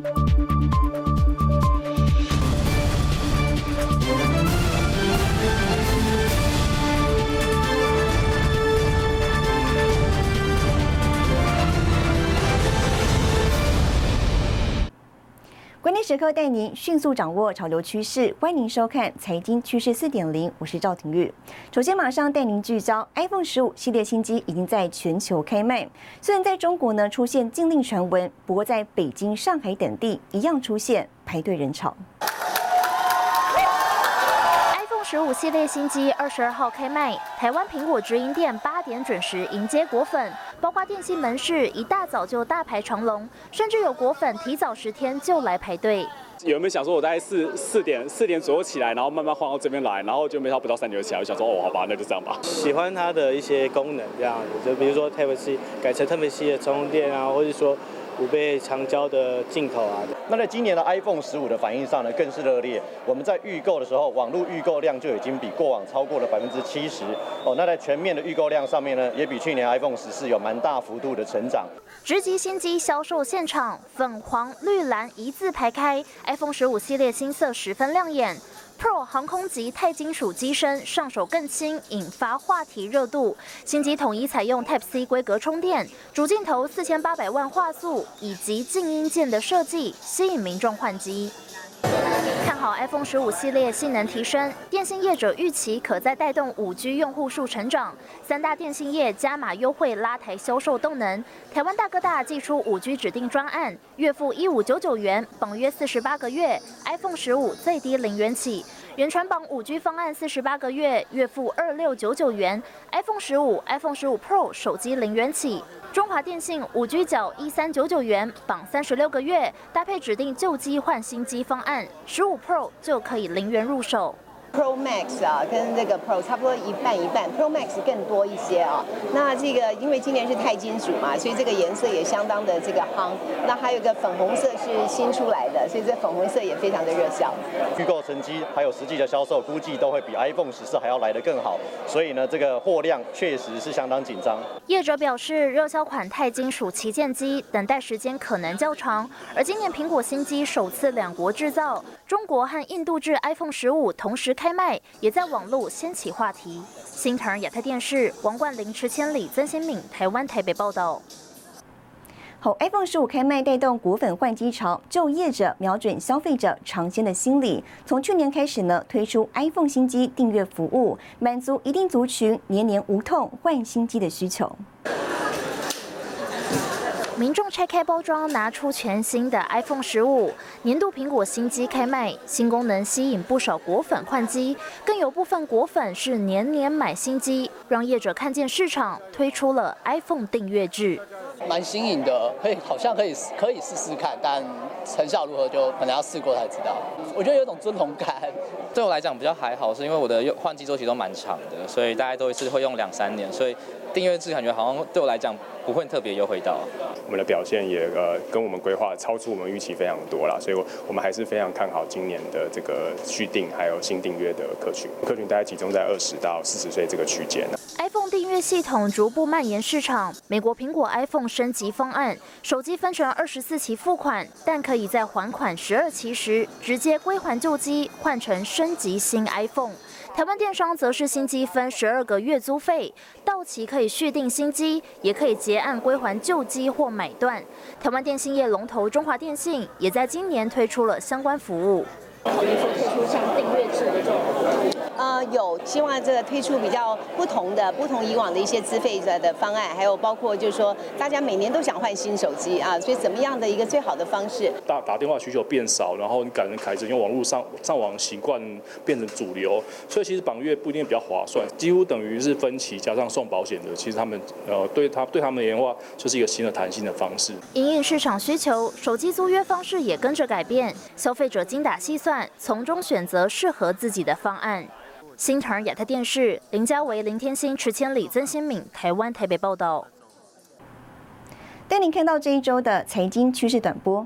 关时刻带您迅速掌握潮流趋势，欢迎您收看《财经趋势四点零》，我是赵廷玉。首先马上带您聚焦 iPhone 十五系列新机已经在全球开卖，虽然在中国呢出现禁令传闻，不过在北京、上海等地一样出现排队人潮。iPhone 十五系列新机二十二号开卖，台湾苹果直营店八点准时迎接果粉。包括电信门市一大早就大排长龙，甚至有果粉提早十天就来排队。有没有想说，我大概四四点四点左右起来，然后慢慢晃到这边来，然后就没想到不到三点就起来，我想说哦，好吧，那就这样吧。喜欢它的一些功能，这样子，就比如说 Type C 改成 Type C 的充电啊，或者说。五倍长焦的镜头啊，那在今年的 iPhone 十五的反应上呢，更是热烈。我们在预购的时候，网络预购量就已经比过往超过了百分之七十哦。那在全面的预购量上面呢，也比去年 iPhone 十四有蛮大幅度的成长。直击新机销售现场，粉黄绿蓝一字排开，iPhone 十五系列新色十分亮眼。Pro 航空级钛金属机身上手更轻，引发话题热度。新机统一采用 Type C 规格充电，主镜头四千八百万画素以及静音键的设计，吸引民众换机。看好 iPhone 十五系列性能提升，电信业者预期可再带动五 G 用户数成长。三大电信业加码优惠拉抬销售动能。台湾大哥大寄出五 G 指定专案，月付一五九九元，绑约四十八个月，iPhone 十五最低零元起。原传榜五 G 方案四十八个月，月付二六九九元；iPhone 十五、iPhone 十五 Pro 手机零元起。中华电信五 G 角一三九九元，绑三十六个月，搭配指定旧机换新机方案，十五 Pro 就可以零元入手。Pro Max 啊，跟这个 Pro 差不多一半一半，Pro Max 更多一些啊。那这个因为今年是钛金属嘛，所以这个颜色也相当的这个夯。那还有一个粉红色是新出来的，所以这粉红色也非常的热销。预购成绩还有实际的销售，估计都会比 iPhone 十四还要来得更好。所以呢，这个货量确实是相当紧张。业者表示，热销款钛金属旗舰机等待时间可能较长，而今年苹果新机首次两国制造，中国和印度制 iPhone 十五同时。开卖也在网络掀起话题。新唐亚太电视王冠林、池千里、曾新敏，台湾台北报道。好，iPhone 十五开卖带动果粉换机潮，就业者瞄准消费者尝鲜的心理，从去年开始呢，推出 iPhone 新机订阅服务，满足一定族群年年无痛换新机的需求。民众拆开包装，拿出全新的 iPhone 十五年度苹果新机开卖，新功能吸引不少果粉换机，更有部分果粉是年年买新机，让业者看见市场推出了 iPhone 订阅制，蛮新颖的，可以好像可以可以试试看，但成效如何就可能要试过才知道。我觉得有种尊荣感，对我来讲比较还好，是因为我的用换机周期都蛮长的，所以大家都是会用两三年，所以订阅制感觉好像对我来讲。不会特别优惠到，我们的表现也呃跟我们规划超出我们预期非常多啦，所以我我们还是非常看好今年的这个续订还有新订阅的客群，客群大概集中在二十到四十岁这个区间。iPhone 订阅系统逐步蔓延市场，美国苹果 iPhone 升级方案，手机分成二十四期付款，但可以在还款十二期时直接归还旧机，换成升级新 iPhone。台湾电商则是新机分十二个月租费，到期可以续订新机，也可以结案归还旧机或买断。台湾电信业龙头中华电信也在今年推出了相关服务。呃，有希望这个推出比较不同的、不同以往的一些资费的的方案，还有包括就是说，大家每年都想换新手机啊，所以怎么样的一个最好的方式？打打电话需求变少，然后你改成开始用网络上上网习惯变成主流，所以其实绑月不一定比较划算，几乎等于是分期加上送保险的。其实他们呃，对他对他们而言的话，就是一个新的弹性的方式。营运市场需求，手机租约方式也跟着改变，消费者精打细算，从中选择适合自己的方案。新唐亚太电视林家维、林天星、池千里、曾新敏，台湾台北报道。带您看到这一周的财经趋势短波。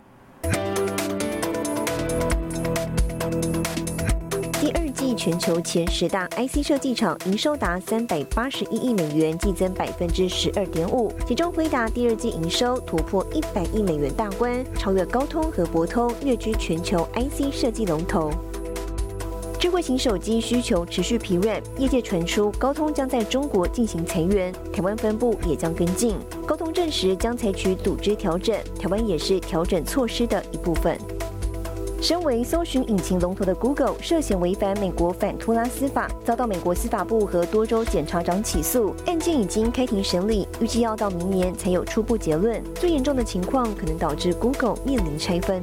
第二季全球前十大 IC 设计厂，营收达三百八十一亿美元，季增百分之十二点五。其中，辉达第二季营收突破一百亿美元大关，超越高通和博通，跃居全球 IC 设计龙头。智慧型手机需求持续疲软，业界传出高通将在中国进行裁员，台湾分部也将跟进。高通证实将采取组织调整，台湾也是调整措施的一部分。身为搜寻引擎龙头的 Google 涉嫌违反美国反托拉斯法，遭到美国司法部和多州检察长起诉，案件已经开庭审理，预计要到明年才有初步结论。最严重的情况可能导致 Google 面临拆分。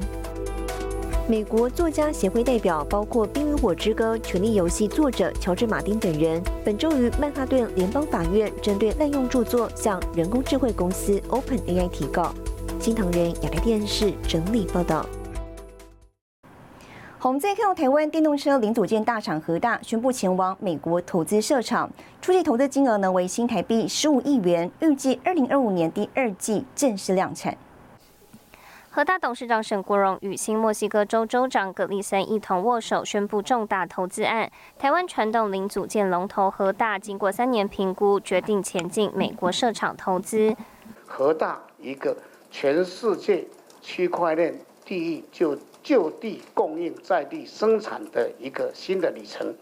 美国作家协会代表包括《冰与火之歌》《权力游戏》作者乔治·马丁等人，本周于曼哈顿联邦法院针对滥用著作向人工智慧公司 OpenAI 提告。新唐人亚太电视整理报道。我们再看到台湾电动车零组件大厂和大宣布前往美国投资设厂，初期投资金额呢为新台币十五亿元，预计二零二五年第二季正式量产。和大董事长沈国荣与新墨西哥州州长葛利森一同握手，宣布重大投资案。台湾传统零组件龙头和大经过三年评估，决定前进美国设厂投资。和大一个全世界区块链第一就就地供应在地生产的一个新的里程。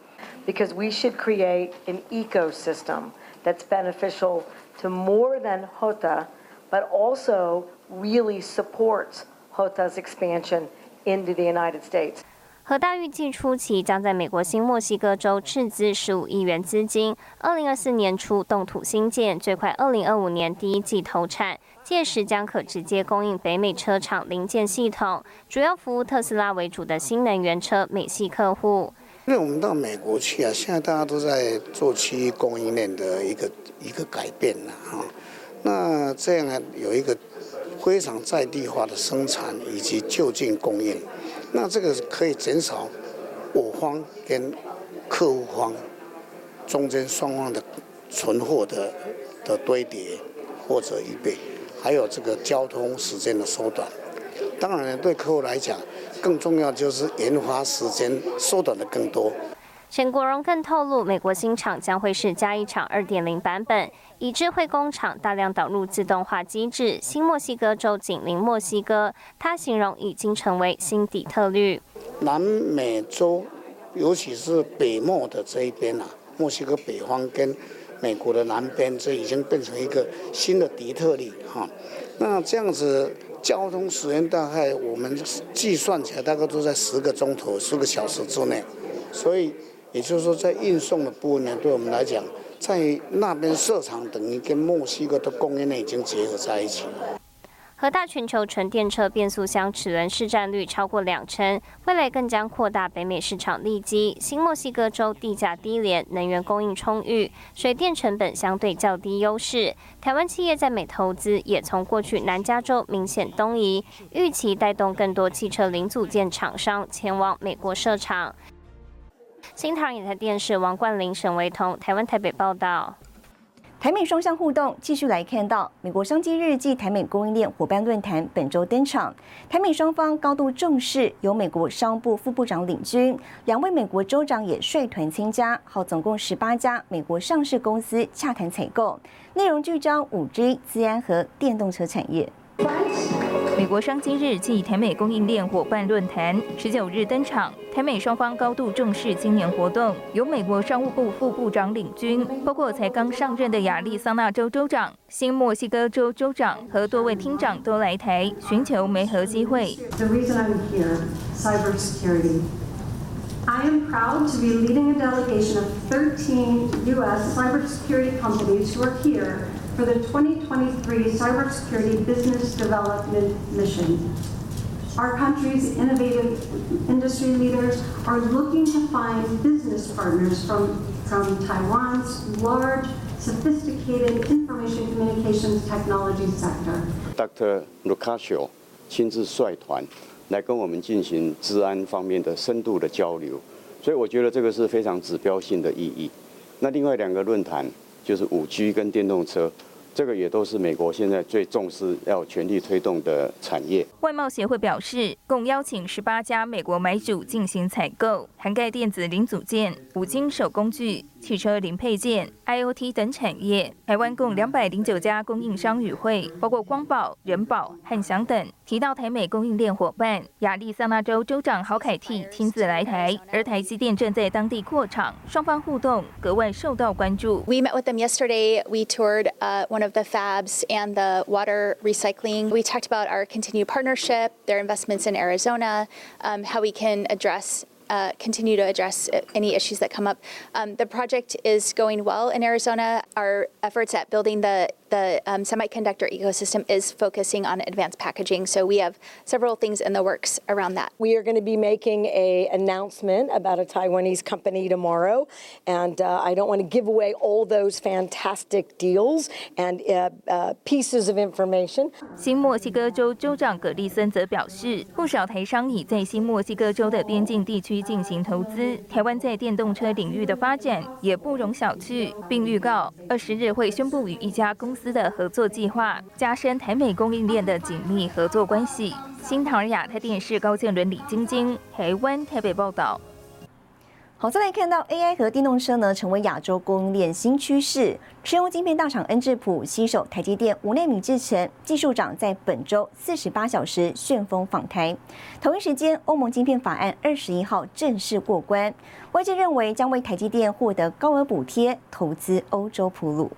Because we should create an ecosystem that's beneficial to more than HOTA, but also really supports HOTA's expansion into the United States. 和大预计初期将在美国新墨西哥州斥资十五亿元资金，二零二四年初动土新建，最快二零二五年第一季投产，届时将可直接供应北美车厂零件系统，主要服务特斯拉为主的新能源车美系客户。因为我们到美国去啊，现在大家都在做区域供应链的一个一个改变了哈，那这样呢有一个。非常在地化的生产以及就近供应，那这个可以减少我方跟客户方中间双方的存货的的堆叠或者预备，还有这个交通时间的缩短。当然呢，对客户来讲，更重要就是研发时间缩短的更多。陈国荣更透露，美国新厂将会是加一厂二点零版本，以智慧工厂大量导入自动化机制。新墨西哥州紧邻墨西哥，他形容已经成为新底特律。南美洲，尤其是北墨的这一边啊，墨西哥北方跟美国的南边，这已经变成一个新的底特律哈。那这样子交通时间大概我们计算起来大概都在十个钟头、十个小时之内，所以。也就是说，在运送的部分呢，对我们来讲，在那边设厂等于跟墨西哥的供应链已经结合在一起了。和大全球纯电车变速箱齿轮市占率超过两成，未来更将扩大北美市场利基。新墨西哥州地价低廉，能源供应充裕，水电成本相对较低，优势。台湾企业在美投资也从过去南加州明显东移，预期带动更多汽车零组件厂商前往美国设厂。新唐人台电视王冠霖、沈维彤，台湾台北报道。台美双向互动，继续来看到美国商机日暨台美供应链伙伴论坛本周登场，台美双方高度重视，由美国商务部副部长领军，两位美国州长也率团参加，好，总共十八家美国上市公司洽谈采购，内容聚焦五 G、资安和电动车产业。美国商机日暨台美供应链伙伴论坛十九日登场，台美双方高度重视今年活动，由美国商务部副部长领军，包括才刚上任的亚利桑那州州长、新墨西哥州州长和多位厅长都来台，寻求媒合机会。The reason I'm here, cybersecurity. I am proud to be leading a delegation of 13 U.S. cybersecurity companies who are here. For the 2023 Cybersecurity Business Development Mission. Our country's innovative industry leaders are looking to find business partners from, from Taiwan's large, sophisticated information communications technology sector. Dr. Lucasio 亲自率团来跟我们进行治安方面的深度的交流，所以我觉得这个是非常指标性的意义。那另外两个论坛就是五 G 跟电动车。这个也都是美国现在最重视、要全力推动的产业。外贸协会表示，共邀请十八家美国买主进行采购，涵盖电子零组件、五金手工具、汽车零配件、IOT 等产业。台湾共两百零九家供应商与会，包括光宝、人保、汉翔等。提到台美供应链伙伴，亚利桑那州州长郝凯蒂亲自来台，而台积电正在当地扩厂，双方互动格外受到关注。We met with them yesterday. We toured uh, one of the fabs and the water recycling. We talked about our continued partnership, their investments in Arizona, um, how we can address uh, continue to address any issues that come up. Um, the project is going well in Arizona. Our efforts at building the the um, semiconductor ecosystem is focusing on advanced packaging. So we have several things in the works around that. We are going to be making a announcement about a Taiwanese company tomorrow, and uh, I don't want to give away all those fantastic deals and uh, uh, pieces of information. 新墨西哥州州长葛利森则表示，不少台商已在新墨西哥州的边境地区进行投资。台湾在电动车领域的发展也不容小觑，并预告二十日会宣布与一家公司 司的合作计划，加深台美供应链的紧密合作关系。新唐尔亚太电视高建伦、李晶晶，台湾台北报道。好，再来看到 AI 和电动车呢，成为亚洲供应链新趋势。车用晶片大厂恩智浦携手台积电五纳米制程技术长在本周四十八小时旋风访台。同一时间，欧盟晶片法案二十一号正式过关，外界认为将为台积电获得高额补贴，投资欧洲铺路。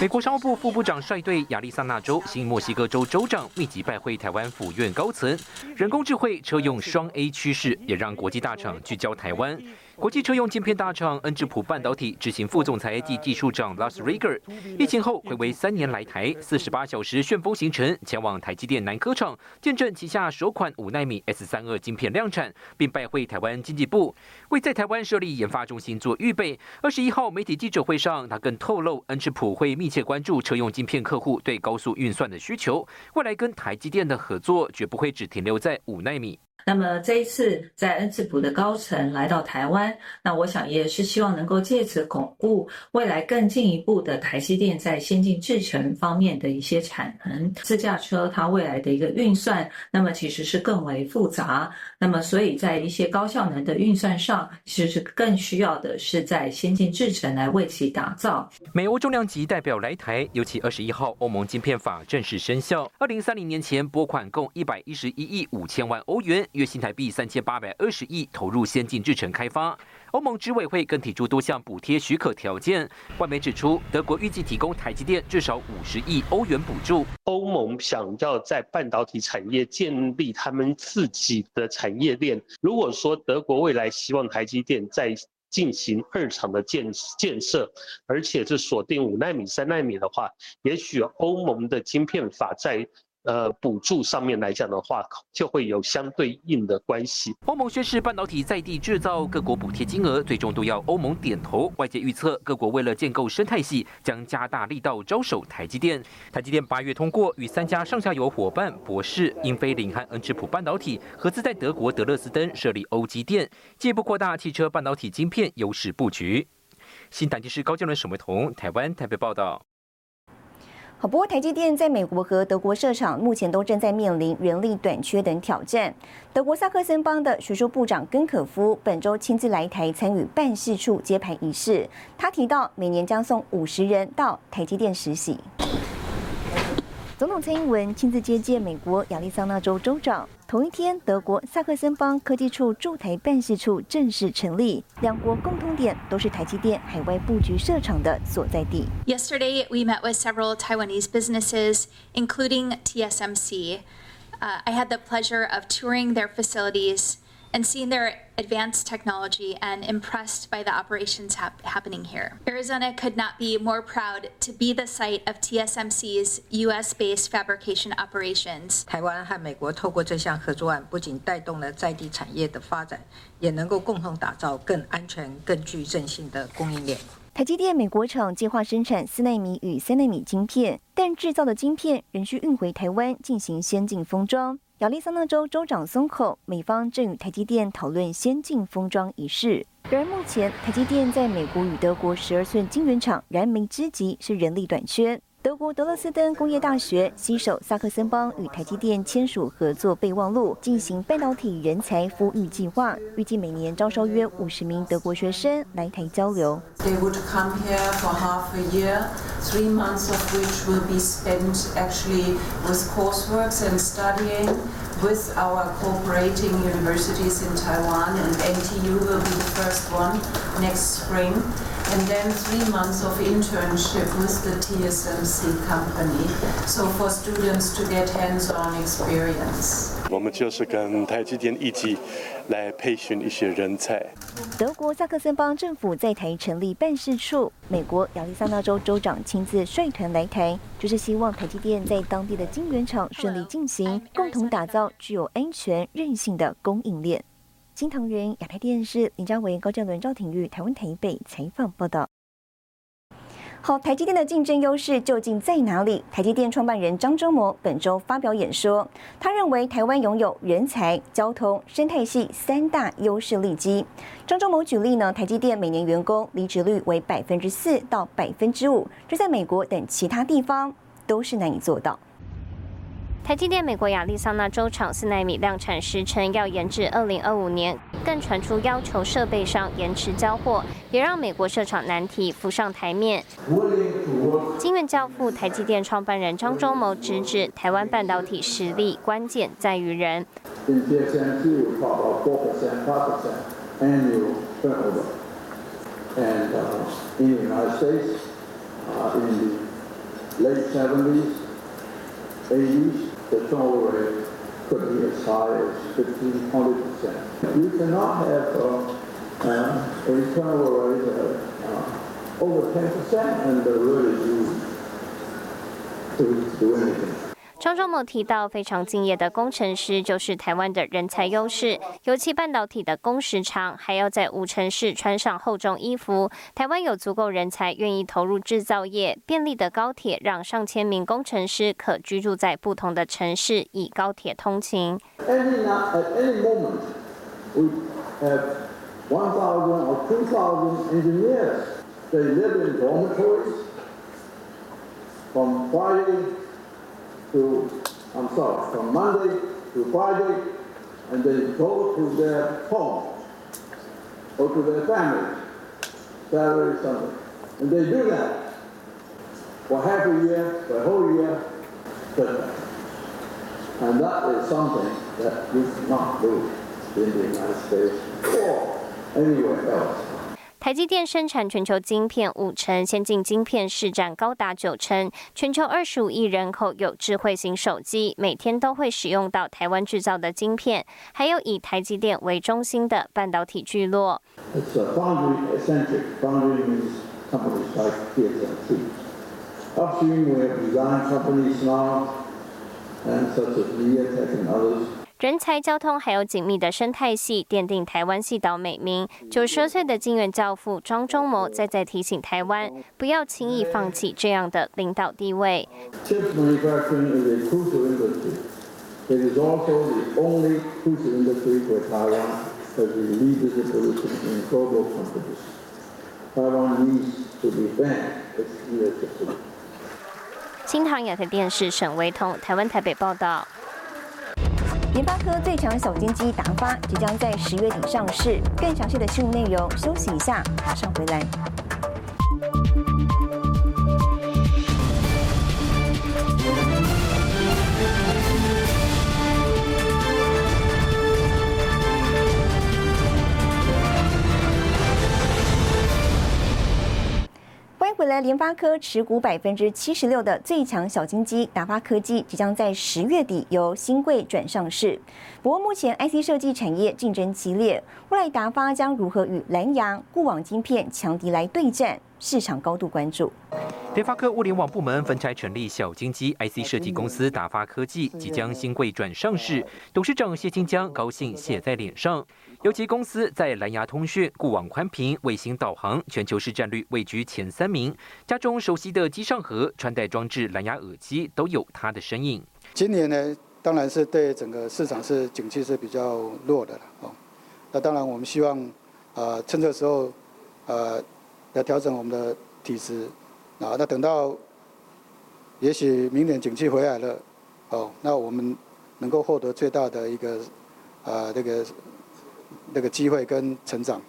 美国，商务部副部长率队亚利桑那州、新墨西哥州州长密集拜会台湾府院高层。人工智慧车用双 A 趋势，也让国际大厂聚焦台湾。国际车用晶片大厂恩智浦半导体执行副总裁及技术长 Las Rieger，疫情后回归三年来台，四十八小时旋风行程，前往台积电南科厂，见证旗下首款五纳米 S 三二晶片量产，并拜会台湾经济部，为在台湾设立研发中心做预备。二十一号媒体记者会上，他更透露，恩智浦会密切关注车用晶片客户对高速运算的需求，未来跟台积电的合作绝不会只停留在五纳米。那么这一次在恩智浦的高层来到台湾，那我想也是希望能够借此巩固未来更进一步的台积电在先进制程方面的一些产能。自驾车它未来的一个运算，那么其实是更为复杂，那么所以在一些高效能的运算上，其实是更需要的是在先进制程来为其打造。美欧重量级代表来台，尤其二十一号欧盟晶片法正式生效，二零三零年前拨款共一百一十一亿五千万欧元。月新台币三千八百二十亿投入先进制程开发，欧盟执委会更提出多项补贴许可条件。外媒指出，德国预计提供台积电至少五十亿欧元补助。欧盟想要在半导体产业建立他们自己的产业链。如果说德国未来希望台积电在进行二厂的建建设，而且是锁定五纳米、三纳米的话，也许欧盟的晶片法在。呃，补助上面来讲的话，就会有相对应的关系。欧盟宣示半导体在地制造，各国补贴金额最终都要欧盟点头。外界预测，各国为了建构生态系，将加大力道招手台积电。台积电八月通过与三家上下游伙伴博士、英飞凌和恩智浦半导体合资在德国德勒斯登设立欧积电，进一步扩大汽车半导体晶片优势布局。新台电视高建伦、沈维彤，台湾台北报道。好，不过台积电在美国和德国设厂，目前都正在面临人力短缺等挑战。德国萨克森邦的学术部长根可夫本周亲自来台参与办事处揭牌仪式，他提到每年将送五十人到台积电实习。总统蔡英文亲自接见美国亚利桑那州州长。同一天，德国萨克森邦科技处驻台办事处正式成立。两国共通点都是台积电海外布局设厂的所在地。Yesterday, we met with several Taiwanese businesses, including TSMC. Uh, I had the pleasure of touring their facilities. And seeing their advanced technology and impressed by the operations hap happening here. Arizona could not be more proud to be the site of TSMC's U.S.-based fabrication operations. 台湾和美国透过这项合作案，不仅带动了在地产业的发展，也能够共同打造更安全、更具韧性的供应链。台积电美国厂计划生产四纳米与三纳米晶片，但制造的晶片仍需运回台湾进行先进封装。亚利桑那州州长松口，美方正与台积电讨论先进封装一事。然而，目前台积电在美国与德国十二寸晶圆厂燃眉之急是人力短缺。德国德勒斯登工业大学携手萨克森邦与台积电签署合作备忘录，进行半导体人才孵育计划，预计每年招收约五十名德国学生来台交流。With our cooperating universities in Taiwan, and NTU will be the first one next spring and then three months of internship with the TSMC company, so for students to get hands-on experience. 我们就是跟台积电一起来培训一些人才。德国萨克森邦政府在台成立办事处，美国亚利桑那州州长亲自率团来台，就是希望台积电在当地的晶圆厂顺利进行，共同打造具有安全韧性的供应链。金堂人亚太电视林家维、高建伦、赵廷玉，台湾台北采访报道。好，台积电的竞争优势究竟在哪里？台积电创办人张忠谋本周发表演说，他认为台湾拥有人才、交通、生态系三大优势利基。张忠谋举例呢，台积电每年员工离职率为百分之四到百分之五，这在美国等其他地方都是难以做到。台积电美国亚利桑那州厂四纳米量产时程要延至二零二五年，更传出要求设备商延迟交货，也让美国设厂难题浮上台面。金院教父台积电创办人张忠谋直指，台湾半导体实力关键在于人。Turnover rate could be as high as 15, 20%. You cannot have uh, uh, a turnover rate uh, over 10% and the really do, to do anything. 张忠谋提到，非常敬业的工程师就是台湾的人才优势。尤其半导体的工时长，还要在五城市穿上厚重衣服。台湾有足够人才愿意投入制造业，便利的高铁让上千名工程师可居住在不同的城市，以高铁通勤。To, I'm sorry, from Monday to Friday, and they go to their home, or to their family, Saturday, Sunday. And they do that for half a year, for a whole year, and that is something that we cannot do in the United States or anywhere else. 台积电生产全球晶片五成，先进晶片市占高达九成。全球二十五亿人口有智慧型手机，每天都会使用到台湾制造的晶片。还有以台积电为中心的半导体聚落。人才、交通还有紧密的生态系，奠定台湾系岛美名。九十二岁的金元教父庄中谋再再提醒台湾，不要轻易放弃这样的领导地位。新唐亚太电视沈维彤，台湾台北报道。联发科最强小金鸡达发即将在十月底上市，更详细的新闻内容，休息一下，马上回来。来，联发科持股百分之七十六的最强小金鸡达发科技即将在十月底由新贵转上市。不过，目前 IC 设计产业竞争激烈，未来达发将如何与蓝牙固网晶片强敌来对战？市场高度关注。联发科物联网部门分拆成立小金鸡 IC 设计公司达发科技，即将新贵转上市。董事长谢金江高兴写在脸上。尤其公司在蓝牙通讯、固网宽频、卫星导航全球市占率位居前三名，家中熟悉的机上盒、穿戴装置、蓝牙耳机都有它的身影。今年呢，当然是对整个市场是景气是比较弱的了哦。那当然我们希望啊趁这时候呃要调整我们的体质啊，那等到也许明年景气回来了哦，那我们能够获得最大的一个啊这个那个机会跟成长。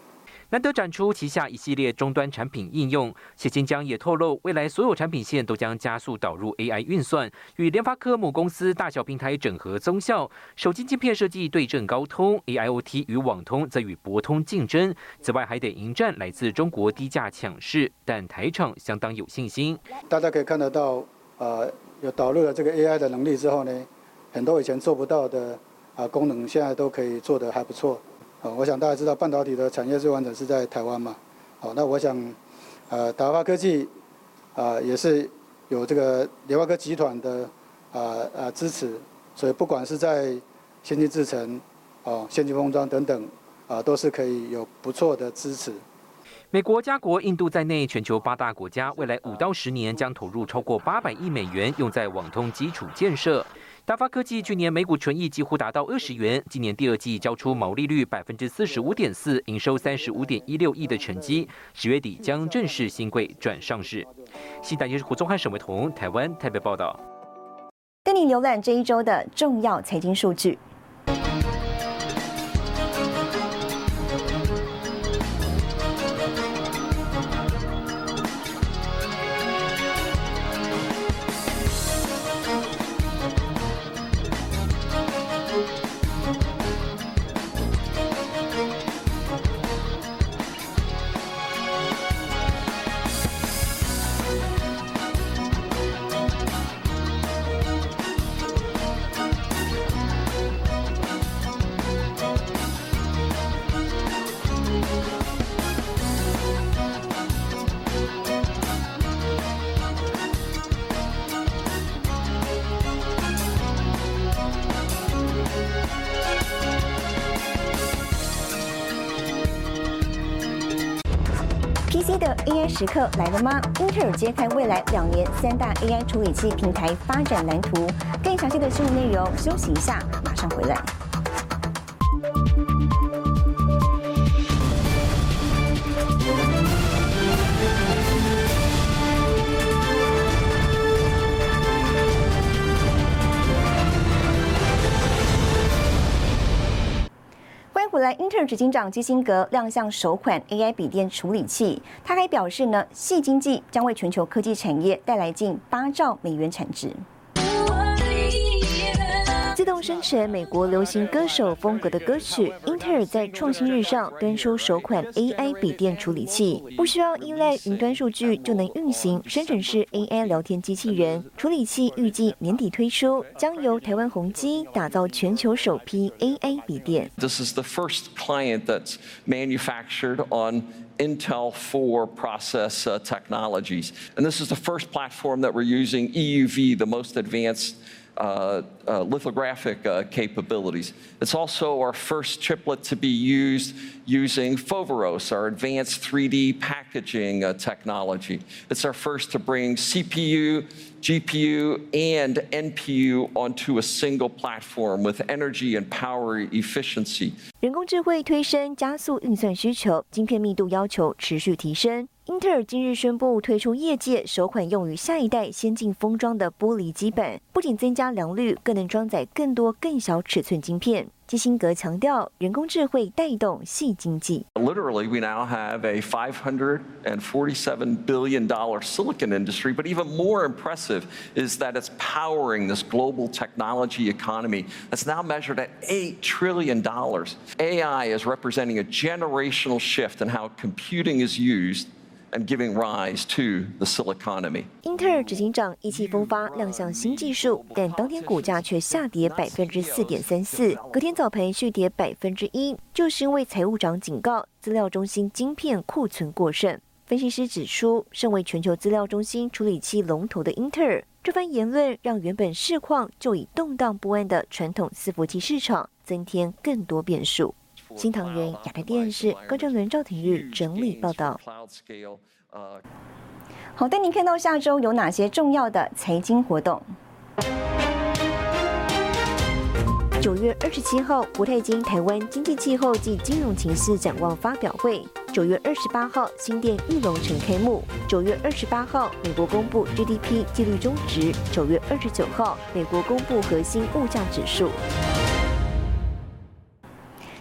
难得展出旗下一系列终端产品应用，谢金江也透露，未来所有产品线都将加速导入 AI 运算，与联发科母公司大小平台整合增效。手机晶片设计对阵高通，AIoT 与网通则与博通竞争。此外，还得迎战来自中国低价抢市，但台厂相当有信心。大家可以看得到，呃，有导入了这个 AI 的能力之后呢，很多以前做不到的啊功能，现在都可以做得还不错。哦，我想大家知道半导体的产业最完整是在台湾嘛？好，那我想，呃，达发科技啊也是有这个联发科集团的啊啊支持，所以不管是在先进制程、哦先进封装等等啊，都是可以有不错的支持。美国、加国、印度在内，全球八大国家未来五到十年将投入超过八百亿美元用在网通基础建设。大发科技去年每股纯益几乎达到二十元，今年第二季交出毛利率百分之四十五点四，营收三十五点一六亿的成绩，十月底将正式新贵转上市。新大电视胡宗汉、沈伟彤，台湾台北报道。带你浏览这一周的重要财经数据。时刻来了吗？英特尔揭开未来两年三大 AI 处理器平台发展蓝图。更详细的新闻内容，休息一下，马上回来。英特尔执行长基辛格亮相首款 AI 笔电处理器，他还表示呢，系经济将为全球科技产业带来近八兆美元产值。自动生成美国流行歌手风格的歌曲，英特尔在创新日上端出首款 AI 笔电处理器，不需要依赖云端数据就能运行生成式 AI 聊天机器人。处理器预计年底推出，将由台湾宏基打造全球首批 AI 笔电。This is the first client that's manufactured on Intel 4 process technologies, and this is the first platform that we're using EUV, the most advanced. Uh, uh, lithographic uh, capabilities. It's also our first chiplet to be used using Foveros, our advanced 3D packaging technology. It's our first to bring CPU, GPU, and NPU onto a single platform with energy and power efficiency. 人工智慧推升加速运算需求，晶片密度要求持续提升。 英特尔今日宣布推出业界首款用于下一代先进封装的玻璃基板，不仅增加良率，更能装载更多更小尺寸晶片。基辛格强调，人工智慧带动细经济。Literally, we now have a 547 billion dollar silicon industry, but even more impressive is that it's powering this global technology economy that's now measured at 8 trillion dollars. AI is representing a generational shift in how computing is used And giving rise to the siliconomy 英特尔执行长意气风发亮相新技术，但当天股价却下跌百分之四点三四，隔天早盘续跌百分之一，就是因为财务长警告资料中心晶片库存过剩。分析师指出，身为全球资料中心处理器龙头的英特尔，这番言论让原本市况就已动荡不安的传统伺服器市场增添更多变数。新唐人亚太电视高正伦、赵廷玉整理报道。好，带您看到下周有哪些重要的财经活动。九月二十七号，国泰金台湾经济气候及金融情势展望发表会；九月二十八号，新店玉龙城开幕；九月二十八号，美国公布 GDP 纪律中值；九月二十九号，美国公布核心物价指数。